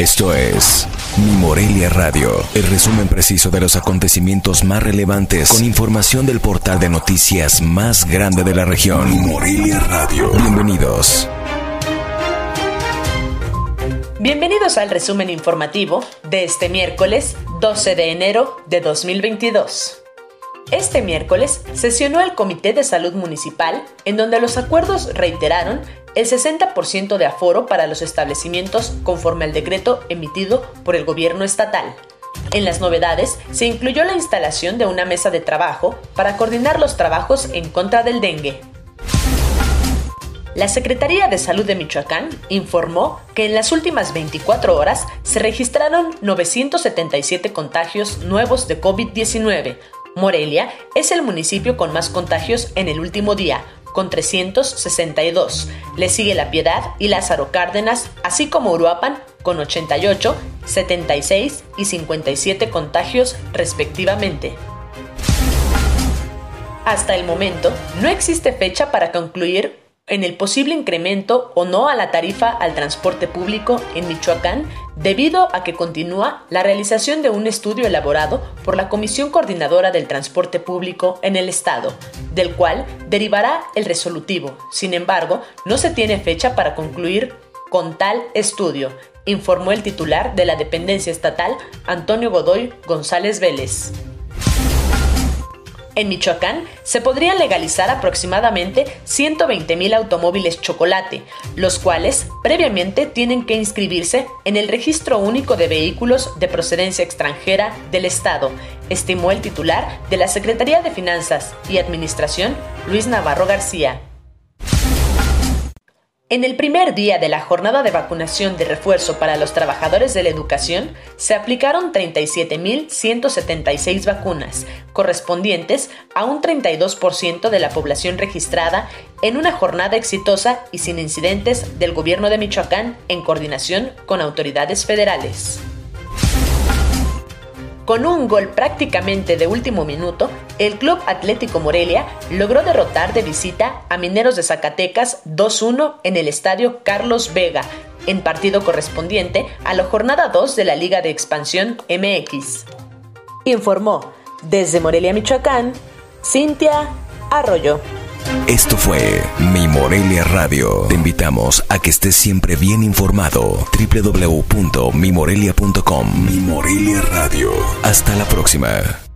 Esto es Mi Morelia Radio, el resumen preciso de los acontecimientos más relevantes con información del portal de noticias más grande de la región. Mi Morelia Radio. Bienvenidos. Bienvenidos al resumen informativo de este miércoles 12 de enero de 2022. Este miércoles sesionó el Comité de Salud Municipal, en donde los acuerdos reiteraron el 60% de aforo para los establecimientos conforme al decreto emitido por el gobierno estatal. En las novedades se incluyó la instalación de una mesa de trabajo para coordinar los trabajos en contra del dengue. La Secretaría de Salud de Michoacán informó que en las últimas 24 horas se registraron 977 contagios nuevos de COVID-19, Morelia es el municipio con más contagios en el último día, con 362. Le sigue La Piedad y Lázaro Cárdenas, así como Uruapan, con 88, 76 y 57 contagios respectivamente. Hasta el momento, no existe fecha para concluir en el posible incremento o no a la tarifa al transporte público en Michoacán debido a que continúa la realización de un estudio elaborado por la Comisión Coordinadora del Transporte Público en el Estado, del cual derivará el resolutivo. Sin embargo, no se tiene fecha para concluir con tal estudio, informó el titular de la dependencia estatal, Antonio Godoy González Vélez. En Michoacán se podrían legalizar aproximadamente 120.000 automóviles chocolate, los cuales previamente tienen que inscribirse en el Registro Único de Vehículos de Procedencia Extranjera del Estado, estimó el titular de la Secretaría de Finanzas y Administración, Luis Navarro García. En el primer día de la jornada de vacunación de refuerzo para los trabajadores de la educación, se aplicaron 37.176 vacunas, correspondientes a un 32% de la población registrada en una jornada exitosa y sin incidentes del gobierno de Michoacán en coordinación con autoridades federales. Con un gol prácticamente de último minuto, el Club Atlético Morelia logró derrotar de visita a Mineros de Zacatecas 2-1 en el Estadio Carlos Vega, en partido correspondiente a la jornada 2 de la Liga de Expansión MX. Informó desde Morelia, Michoacán, Cintia Arroyo. Esto fue Mi Morelia Radio. Te invitamos a que estés siempre bien informado. www.mimorelia.com Mi Morelia Radio. Hasta la próxima.